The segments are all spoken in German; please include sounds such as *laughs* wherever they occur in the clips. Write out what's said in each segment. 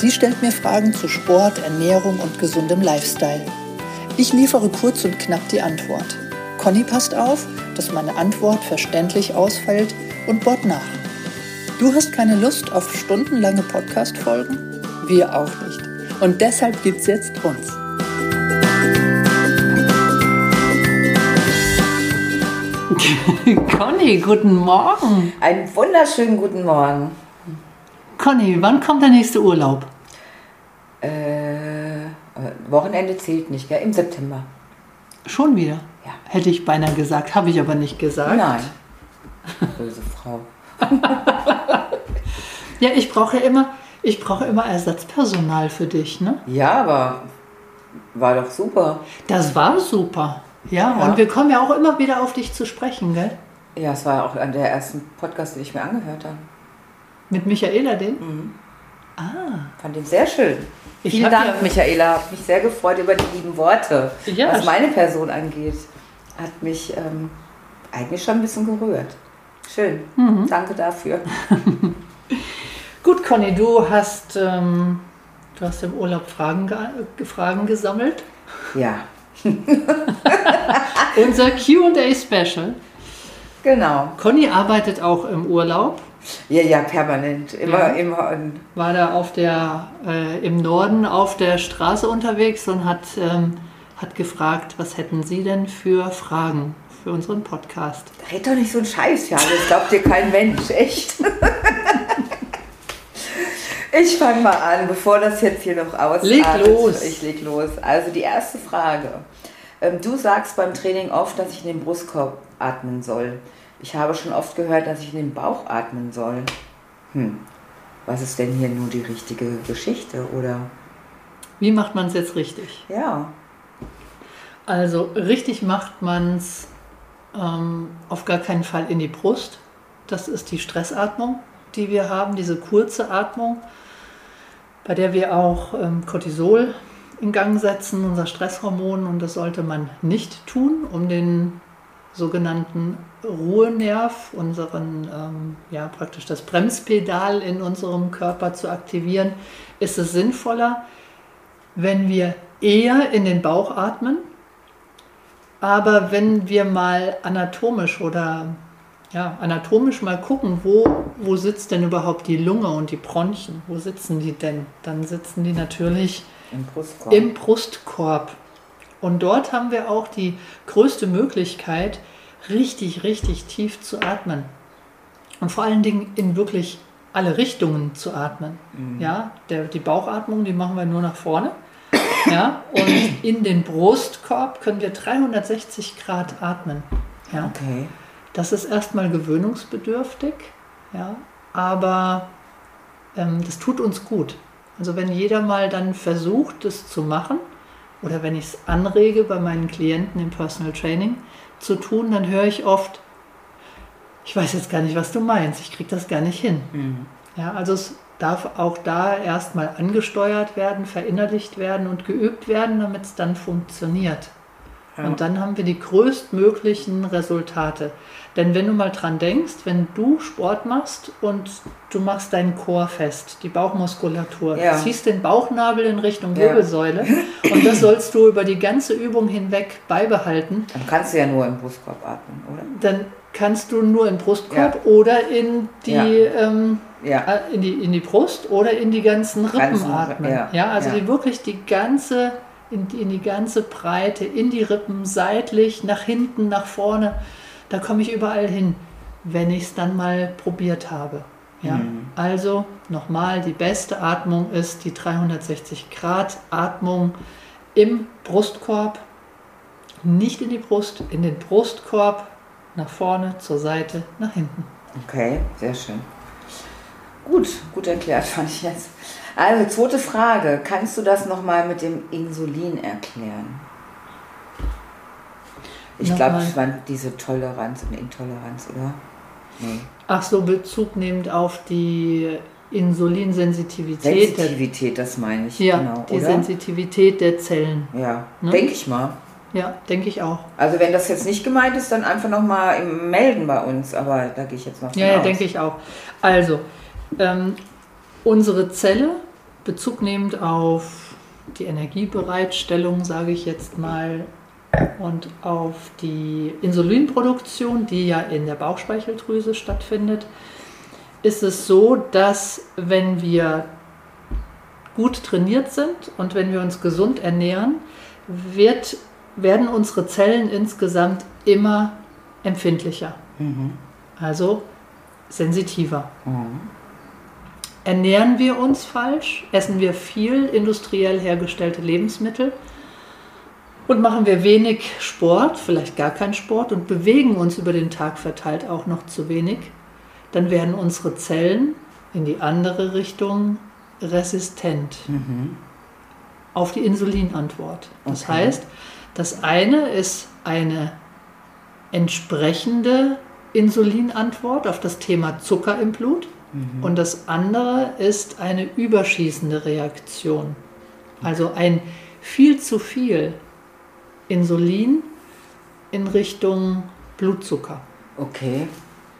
Sie stellt mir Fragen zu Sport, Ernährung und gesundem Lifestyle. Ich liefere kurz und knapp die Antwort. Conny passt auf, dass meine Antwort verständlich ausfällt und bohrt nach. Du hast keine Lust auf stundenlange Podcast-Folgen? Wir auch nicht. Und deshalb gibt's jetzt uns. *laughs* Conny, guten Morgen. Einen wunderschönen guten Morgen. Conny, wann kommt der nächste Urlaub? Wochenende zählt nicht, gell? Im September. Schon wieder? Ja. Hätte ich beinahe gesagt, habe ich aber nicht gesagt. Nein. *laughs* Böse Frau. *laughs* Ja, ich brauche immer, ich brauche immer Ersatzpersonal für dich, ne? Ja, aber war doch super. Das war super. Ja, Ja. und wir kommen ja auch immer wieder auf dich zu sprechen, gell? Ja, es war auch einer der ersten Podcasts, den ich mir angehört habe. Mit Michaela den? Mhm. Ah. Fand ihn sehr schön. Ich Vielen Dank, ja- Michaela. Hab mich sehr gefreut über die lieben Worte. Ja. Was meine Person angeht, hat mich ähm, eigentlich schon ein bisschen gerührt. Schön. Mhm. Danke dafür. *laughs* Gut, Conny, du hast, ähm, du hast im Urlaub Fragen, ge Fragen gesammelt. Ja, *laughs* Unser QA Special. Genau. Conny arbeitet auch im Urlaub. Ja, ja, permanent. Immer, Ja. immer. war da auf der, äh, im Norden auf der Straße unterwegs und hat, ähm, hat gefragt, was hätten Sie denn für Fragen für unseren Podcast? Red doch nicht so einen Scheiß, ja. Das glaubt dir kein Mensch, echt. Ich fange mal an, bevor das jetzt hier noch ausartet. Leg los. Ich leg los. Also die erste Frage. Ähm, Du sagst beim Training oft, dass ich in den Brustkorb atmen soll. Ich habe schon oft gehört, dass ich in den Bauch atmen soll. Hm. Was ist denn hier nur die richtige Geschichte, oder? Wie macht man es jetzt richtig? Ja. Also richtig macht man es ähm, auf gar keinen Fall in die Brust. Das ist die Stressatmung, die wir haben, diese kurze Atmung, bei der wir auch ähm, Cortisol in Gang setzen, unser Stresshormon. Und das sollte man nicht tun, um den sogenannten Ruhenerv, unseren, ähm, ja praktisch das Bremspedal in unserem Körper zu aktivieren, ist es sinnvoller, wenn wir eher in den Bauch atmen, aber wenn wir mal anatomisch oder ja, anatomisch mal gucken, wo, wo sitzt denn überhaupt die Lunge und die Bronchien, wo sitzen die denn? Dann sitzen die natürlich Im Brustkorb. im Brustkorb. Und dort haben wir auch die größte Möglichkeit, richtig, richtig tief zu atmen. Und vor allen Dingen in wirklich alle Richtungen zu atmen. Ja, der, die Bauchatmung, die machen wir nur nach vorne. Ja, und in den Brustkorb können wir 360 Grad atmen. Ja. Okay. Das ist erstmal gewöhnungsbedürftig, ja, aber ähm, das tut uns gut. Also wenn jeder mal dann versucht, das zu machen, oder wenn ich es anrege bei meinen Klienten im Personal Training zu tun, dann höre ich oft, ich weiß jetzt gar nicht, was du meinst, ich kriege das gar nicht hin. Mhm. Ja, also es darf auch da erstmal angesteuert werden, verinnerlicht werden und geübt werden, damit es dann funktioniert. Ja. Und dann haben wir die größtmöglichen Resultate. Denn wenn du mal dran denkst, wenn du Sport machst und du machst deinen Chor fest, die Bauchmuskulatur, Ja. ziehst den Bauchnabel in Richtung Ja. Wirbelsäule *laughs* und das sollst du über die ganze Übung hinweg beibehalten, Dann kannst du ja nur im Brustkorb atmen, oder? dann kannst du nur den Brustkorb oder in die, Ja. ähm, Ja. äh, in, die, in die Brust oder in die ganzen Rippen Ganzen, atmen. Ja, ja, also ja. Die wirklich die ganze, in, die- in die ganze Breite, in die Rippen, seitlich, nach hinten, nach vorne. Da komme ich überall hin, wenn ich es dann mal probiert habe. Ja, Mhm. also nochmal, die beste Atmung ist die 360 Grad Atmung im Brustkorb, nicht in die Brust, in den Brustkorb, nach vorne, zur Seite, nach hinten. Okay, sehr schön. Gut, gut erklärt fand ich jetzt. Also, zweite Frage. Kannst du das nochmal mit dem Insulin erklären? Ich glaube, es war diese Toleranz und Intoleranz, oder? Nee. Ach so, Bezug nehmend auf die Insulinsensitivität. Sensitivität, das meine ich. ja, genau, die oder? Sensitivität der Zellen. Ja, Ne? denke ich mal. Ja, denke ich auch. Also wenn das jetzt nicht gemeint ist, dann einfach nochmal melden bei uns. Aber da gehe ich jetzt mal von Ja, ja denke ich auch. Also, ähm, unsere Zelle, bezugnehmend auf die Energiebereitstellung, sage ich jetzt mal, und auf die Insulinproduktion, die ja in der Bauchspeicheldrüse stattfindet, ist es so, dass wenn wir gut trainiert sind und wenn wir uns gesund ernähren, wird, werden unsere Zellen insgesamt immer empfindlicher, Mhm. also sensitiver. Mhm. Ernähren wir uns falsch, essen wir viel industriell hergestellte Lebensmittel und machen wir wenig Sport, vielleicht gar keinen Sport und bewegen uns über den Tag verteilt auch noch zu wenig, dann werden unsere Zellen in die andere Richtung resistent Mhm. auf die Insulinantwort. Das Okay. heißt, das eine ist eine entsprechende Insulinantwort auf das Thema Zucker im Blut Mhm. und das andere ist eine überschießende Reaktion. Also ein viel zu viel Insulin in Richtung Blutzucker. Okay.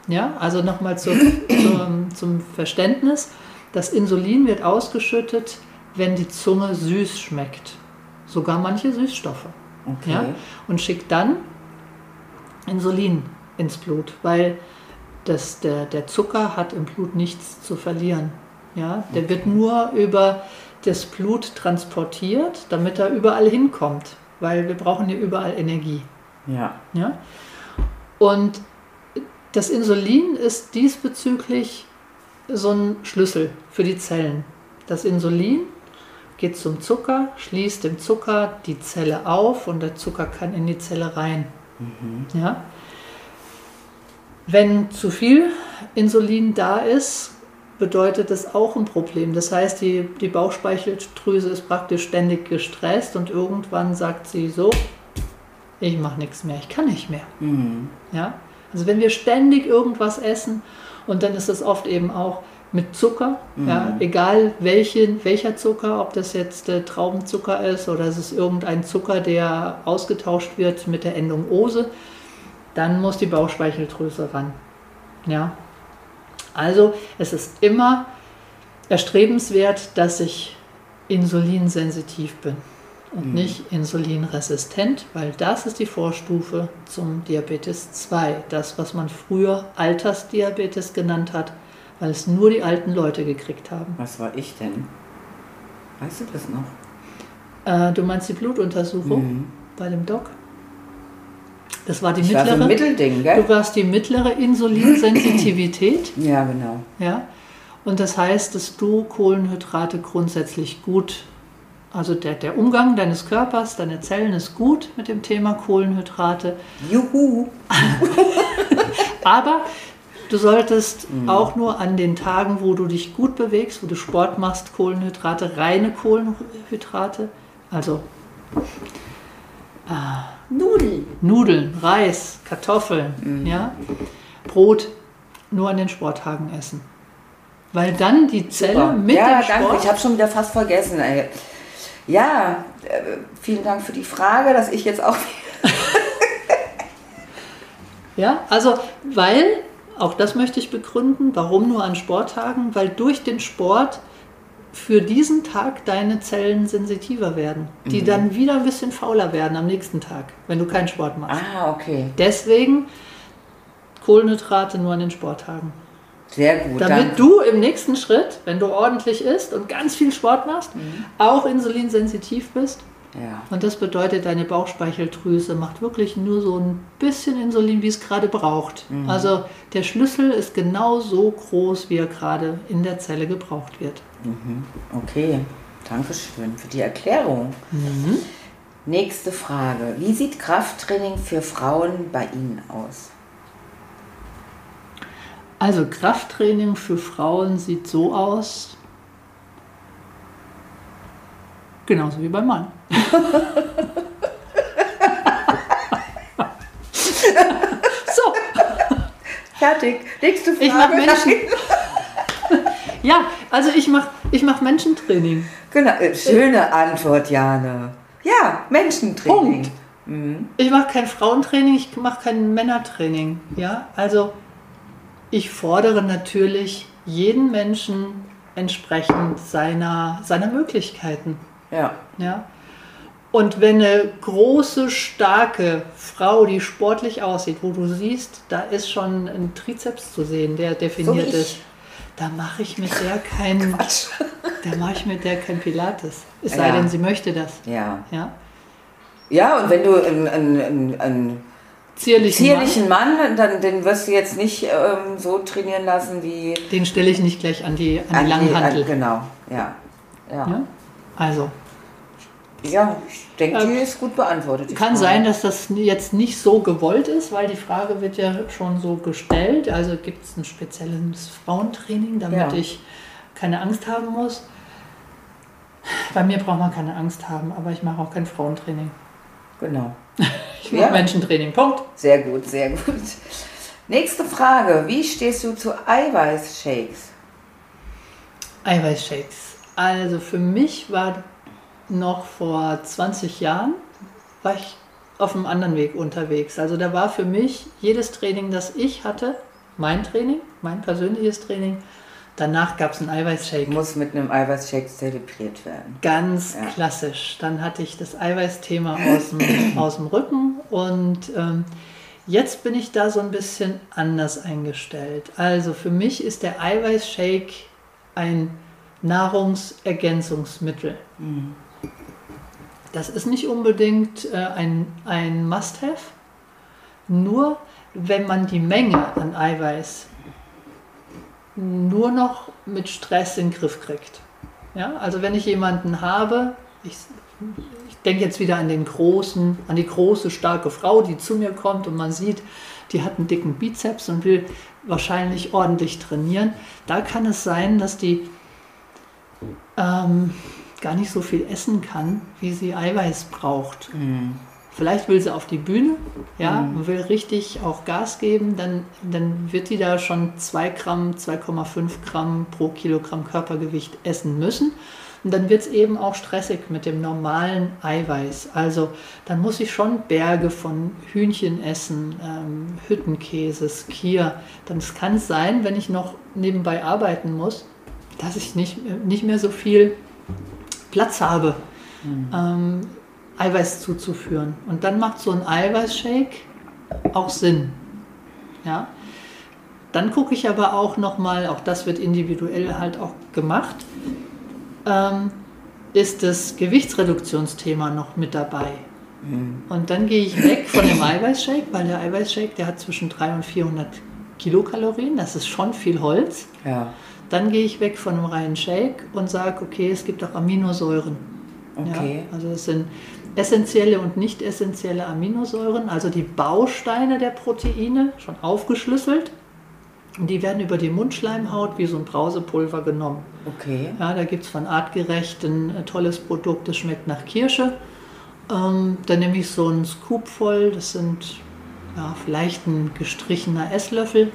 Ja, also nochmal zu, zum, zum Verständnis. Das Insulin wird ausgeschüttet, wenn die Zunge süß schmeckt. Sogar manche Süßstoffe. Okay. Ja? Und schickt dann Insulin ins Blut, weil das, der, der Zucker hat im Blut nichts zu verlieren. Ja? Der wird nur über das Blut transportiert, damit er überall hinkommt, weil wir brauchen ja überall Energie. Ja. Ja? Und das Insulin ist diesbezüglich so ein Schlüssel für die Zellen. Das Insulin geht zum Zucker, schließt dem Zucker die Zelle auf und der Zucker kann in die Zelle rein. Ja? Wenn zu viel Insulin da ist, bedeutet das auch ein Problem. Das heißt, die, die Bauchspeicheldrüse ist praktisch ständig gestresst und irgendwann sagt sie so, ich mache nichts mehr, ich kann nicht mehr. Mhm. Ja? Also wenn wir ständig irgendwas essen und dann ist es oft eben auch mit Zucker, ja, egal welche, welcher Zucker, ob das jetzt äh, Traubenzucker ist oder es ist irgendein Zucker, der ausgetauscht wird mit der Endung Ose, dann muss die Bauchspeicheldrüse ran. Ja? Also es ist immer erstrebenswert, dass ich insulinsensitiv bin und nicht insulinresistent, weil das ist die Vorstufe zum Diabetes 2. Das, was man früher Altersdiabetes genannt hat, weil es nur die alten Leute gekriegt haben. Was war ich denn? Weißt du das noch? Äh, du meinst die Blutuntersuchung Mhm. bei dem Doc? Das war die Ich war so ein mittlere. Mittelding, gell? Du warst die mittlere Insulinsensitivität. *clears throat* Ja, genau. Ja? Und das heißt, dass du Kohlenhydrate grundsätzlich gut, also der, der Umgang deines Körpers, deiner Zellen ist gut mit dem Thema Kohlenhydrate. Juhu. *laughs* Aber du solltest auch nur an den Tagen, wo du dich gut bewegst, wo du Sport machst, Kohlenhydrate, reine Kohlenhydrate, also Nudeln. Nudeln, Reis, Kartoffeln, ja, Brot, nur an den Sporttagen essen. Weil dann die Zelle Super. mit ja, dem danke. Sport Ich habe schon wieder fast vergessen. Ey. Ja, äh, vielen Dank für die Frage, dass ich jetzt auch. *laughs* Ja, also weil, auch das möchte ich begründen, warum nur an Sporttagen, weil durch den Sport für diesen Tag deine Zellen sensitiver werden, die dann wieder ein bisschen fauler werden am nächsten Tag, wenn du keinen Sport machst. Ah, okay. Deswegen Kohlenhydrate nur an den Sporttagen. Sehr gut. Damit danke. du im nächsten Schritt, wenn du ordentlich isst und ganz viel Sport machst, auch insulinsensitiv bist. Ja. Und das bedeutet, deine Bauchspeicheldrüse macht wirklich nur so ein bisschen Insulin, wie es gerade braucht. Also der Schlüssel ist genau so groß, wie er gerade in der Zelle gebraucht wird. Okay. Dankeschön für die Erklärung. Nächste Frage. Wie sieht Krafttraining für Frauen bei Ihnen aus? Also Krafttraining für Frauen sieht so aus, Genauso wie beim Mann. *laughs* so. Fertig. Nächste Frage. Ich mache Menschen. ja, also ich mache ich mach Menschentraining. Genau. äh, Schöne Antwort, Jane. Ja, Menschentraining. Punkt. Ich mache kein Frauentraining, ich mache kein Männertraining. Ja, also ich fordere natürlich jeden Menschen entsprechend seiner, seiner Möglichkeiten. Ja. Ja. Und wenn eine große, starke Frau, die sportlich aussieht, wo du siehst, da ist schon ein Trizeps zu sehen, der definiert So ist, da mache ich mit der kein, *laughs* Quatsch. *laughs* da mache ich mit der kein Pilates. Es sei Ja. denn, sie möchte das. Ja. Ja. Ja, und wenn du einen, einen, einen Zierlichen, zierlichen Mann, dann den wirst du jetzt nicht ähm, so trainieren lassen wie Mann, den stelle ich nicht gleich an die, an die an die- Langhantel. an- Genau, ja. Ja, Ja? Also, ja ich denke, die Ähm, ist gut beantwortet. Kann Frage. sein, dass das jetzt nicht so gewollt ist, weil die Frage wird ja schon so gestellt. Also gibt es ein spezielles Frauentraining, damit Ja. ich keine Angst haben muss. Bei mir braucht man keine Angst haben, aber ich mache auch kein Frauentraining. Genau. *laughs* Ich mache Ja. Menschentraining. Punkt. Sehr gut, sehr gut. Nächste Frage. Wie stehst du zu Eiweißshakes? Eiweißshakes. Also für mich war noch vor 20 Jahren, war ich auf einem anderen Weg unterwegs. Also da war für mich jedes Training, das ich hatte, mein Training, mein persönliches Training. Danach gab es einen Eiweißshake. Muss mit einem Eiweißshake zelebriert werden. Ganz Ja. klassisch. Dann hatte ich das Eiweißthema aus dem, *clears throat* aus dem Rücken und ähm, jetzt bin ich da so ein bisschen anders eingestellt. Also für mich ist der Eiweißshake ein Nahrungsergänzungsmittel. Das ist nicht unbedingt äh, ein, ein Must-Have, nur wenn man die Menge an Eiweiß nur noch mit Stress in den Griff kriegt. Ja, also wenn ich jemanden habe, ich, ich denke jetzt wieder an den großen, an die große, starke Frau, die zu mir kommt und man sieht, die hat einen dicken Bizeps und will wahrscheinlich ordentlich trainieren. Da kann es sein, dass die ähm, gar nicht so viel essen kann, wie sie Eiweiß braucht. Vielleicht will sie auf die Bühne, ja, und will richtig auch Gas geben, dann, dann wird die da schon 2 Gramm, 2,5 Gramm pro Kilogramm Körpergewicht essen müssen. Und dann wird es eben auch stressig mit dem normalen Eiweiß. Also dann muss ich schon Berge von Hühnchen essen, ähm, Hüttenkäse, Skier. Dann kann es sein, wenn ich noch nebenbei arbeiten muss, dass ich nicht, nicht mehr so viel Platz habe, ähm, Eiweiß zuzuführen. Und dann macht so ein Eiweißshake auch Sinn. Ja? Dann gucke ich aber auch nochmal, auch das wird individuell halt auch gemacht, ähm, ist das Gewichtsreduktionsthema noch mit dabei. Und dann gehe ich weg von dem Eiweißshake, weil der Eiweißshake, der hat zwischen 300 und 400 Kilokalorien, das ist schon viel Holz. Ja. Dann gehe ich weg von einem reinen Shake und sage, okay, es gibt auch Aminosäuren. Okay. Ja, also es sind essentielle und nicht essentielle Aminosäuren, also die Bausteine der Proteine, schon aufgeschlüsselt. Und die werden über die Mundschleimhaut wie so ein Brausepulver genommen. Okay. Ja, da gibt es von artgerecht ein äh, tolles Produkt, das schmeckt nach Kirsche. Ähm, dann nehme ich so einen Scoop voll, das sind ja, vielleicht ein gestrichener Esslöffel.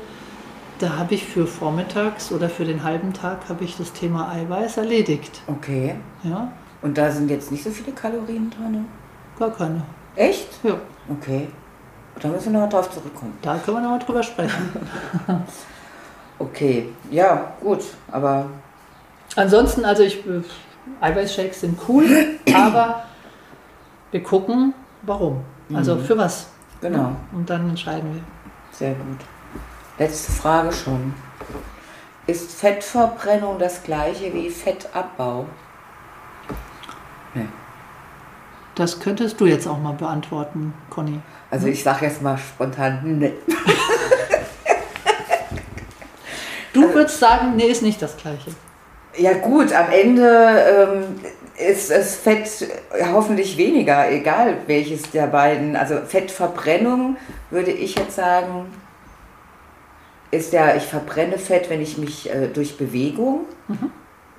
Da habe ich für vormittags oder für den halben Tag habe ich das Thema Eiweiß erledigt. Okay. Ja, Und da sind jetzt nicht so viele Kalorien drin? gar keine. Echt? Ja, Okay. Da müssen wir noch drauf zurückkommen. da können wir noch mal drüber sprechen. *laughs* Okay. Ja, gut. Aber Ansonsten, also ich, äh, Eiweißshakes sind cool, *clears throat* aber wir gucken, warum. Also für was. genau. Und dann entscheiden wir. Sehr gut. Letzte Frage schon. Ist Fettverbrennung das gleiche wie Fettabbau? Nee. Das könntest du jetzt auch mal beantworten, Conny. Also ich sage jetzt mal spontan, nee. Du würdest sagen, nee, ist nicht das Gleiche. Ja gut, am Ende ähm, ist es Fett hoffentlich weniger, egal welches der beiden. Also Fettverbrennung würde ich jetzt sagen, ist ja, ich verbrenne Fett, wenn ich mich äh, durch Bewegung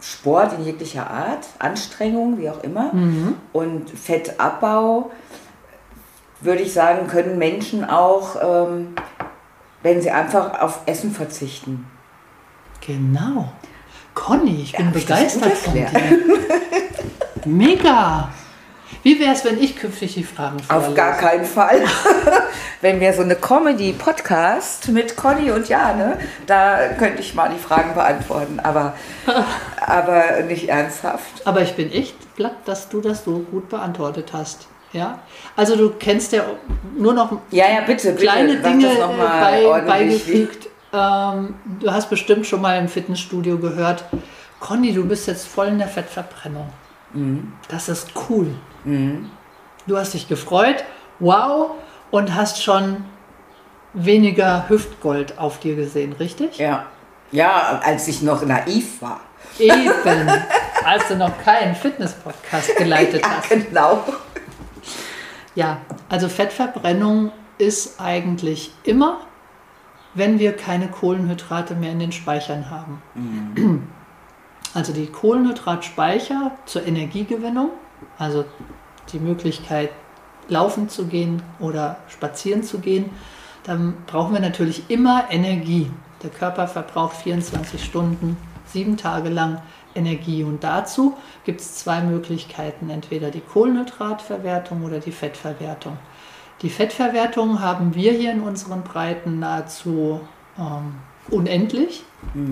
Sport in jeglicher Art, Anstrengung, wie auch immer. Mhm. Und Fettabbau, würde ich sagen, können Menschen auch, ähm, wenn sie einfach auf Essen verzichten. Genau. Conny, ich bin das begeistert von dir. *laughs* Mega. Wie wäre es, wenn ich künftig die Fragen vorlese? Auf gar keinen Fall. *laughs* Wenn wir so eine Comedy-Podcast mit Conny und Jane, da könnte ich mal die Fragen beantworten, aber, *laughs* aber nicht ernsthaft. Aber ich bin echt glatt, dass du das so gut beantwortet hast. Ja? Also du kennst ja nur noch Ja, ja, bitte, bitte. kleine sag Dinge bei, beigefügt. Ähm, du hast bestimmt schon mal im Fitnessstudio gehört, Conny, du bist jetzt voll in der Fettverbrennung. Mhm. Das ist cool. Du hast dich gefreut, wow, und hast schon weniger Hüftgold auf dir gesehen, richtig? Ja. ja, als ich noch naiv war. Eben, *laughs* als du noch keinen Fitness-Podcast geleitet Ja, hast. genau. Ja, also Fettverbrennung ist eigentlich immer, wenn wir keine Kohlenhydrate mehr in den Speichern haben. *clears throat* Also die Kohlenhydratspeicher zur Energiegewinnung, also die Möglichkeit laufen zu gehen oder spazieren zu gehen, dann brauchen wir natürlich immer Energie. Der Körper verbraucht 24 Stunden, sieben Tage lang Energie. Und dazu gibt es zwei Möglichkeiten, entweder die Kohlenhydratverwertung oder die Fettverwertung. Die Fettverwertung haben wir hier in unseren Breiten nahezu ähm, unendlich.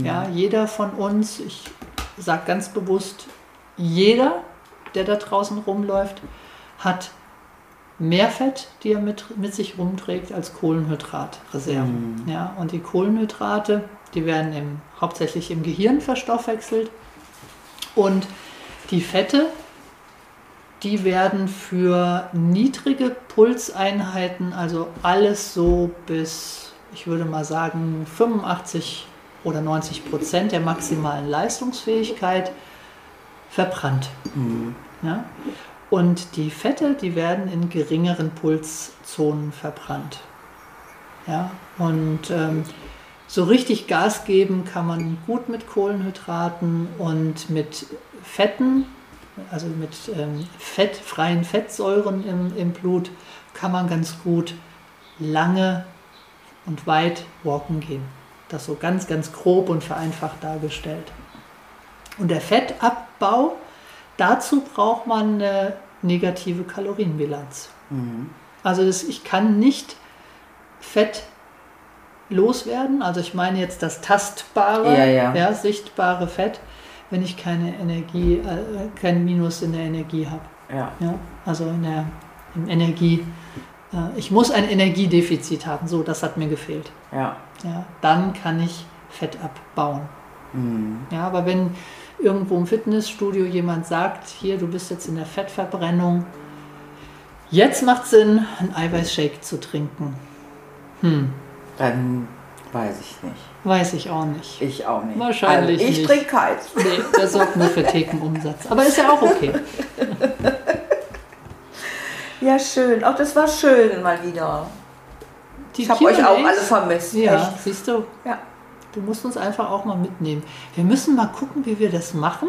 Ja, jeder von uns, ich sage ganz bewusst, jeder, der da draußen rumläuft, hat mehr Fett, die er mit, mit sich rumträgt, als Kohlenhydratreserven. Ja, und die Kohlenhydrate, die werden im, hauptsächlich im Gehirn verstoffwechselt. Und die Fette, die werden für niedrige Pulseinheiten, also alles so bis, ich würde mal sagen, 85 oder 90 Prozent der maximalen Leistungsfähigkeit verbrannt. Ja? Und die Fette, die werden in geringeren Pulszonen verbrannt. Ja? Und ähm, so richtig Gas geben kann man gut mit Kohlenhydraten und mit Fetten, also mit ähm, Fett, freien Fettsäuren im, im Blut, kann man ganz gut lange und weit walken gehen. Das so ganz, ganz grob und vereinfacht dargestellt. Und der Fettabbau, dazu braucht man eine negative Kalorienbilanz. Also das, ich kann nicht Fett loswerden, also ich meine jetzt das tastbare, Ja, ja. sichtbare Fett, wenn ich keine Energie, äh, kein Minus in der Energie habe. Ja. Ja? Also in der im Energie, ich muss ein Energiedefizit haben, so, das hat mir gefehlt. Ja. Ja, dann kann ich Fett abbauen. Ja, aber wenn irgendwo im Fitnessstudio jemand sagt, hier, du bist jetzt in der Fettverbrennung, jetzt macht Sinn, einen Eiweißshake zu trinken. Hm, Dann weiß ich nicht. weiß ich auch nicht. Ich auch nicht. Wahrscheinlich also ich nicht. trinke keins. Nee, der sorgt nur für Thekenumsatz. Aber ist ja auch okay. *laughs* Ja, schön. Auch das war schön mal wieder. Die Ich habe euch auch alle vermisst. Ja, Echt. siehst du, Ja. du musst uns einfach auch mal mitnehmen. Wir müssen mal gucken, wie wir das machen,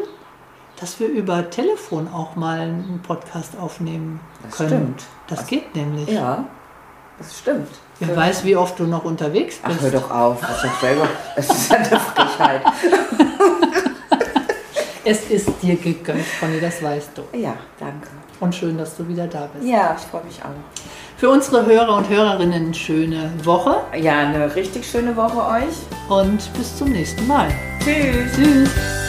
dass wir über Telefon auch mal einen Podcast aufnehmen Das können. stimmt. Das geht nämlich. Ja, das stimmt. Wer weiß, wie oft du noch unterwegs Ach, bist. hör doch auf. Das ist, doch selber, das ist ja *laughs* eine Frechheit. Es ist dir gegönnt, Conny, das weißt du. Ja, danke. Und schön, dass du wieder da bist. Ja, ich freue mich auch. Für unsere Hörer und Hörerinnen eine schöne Woche Ja, eine richtig schöne Woche euch. und bis zum nächsten Mal. Tschüss. Tschüss.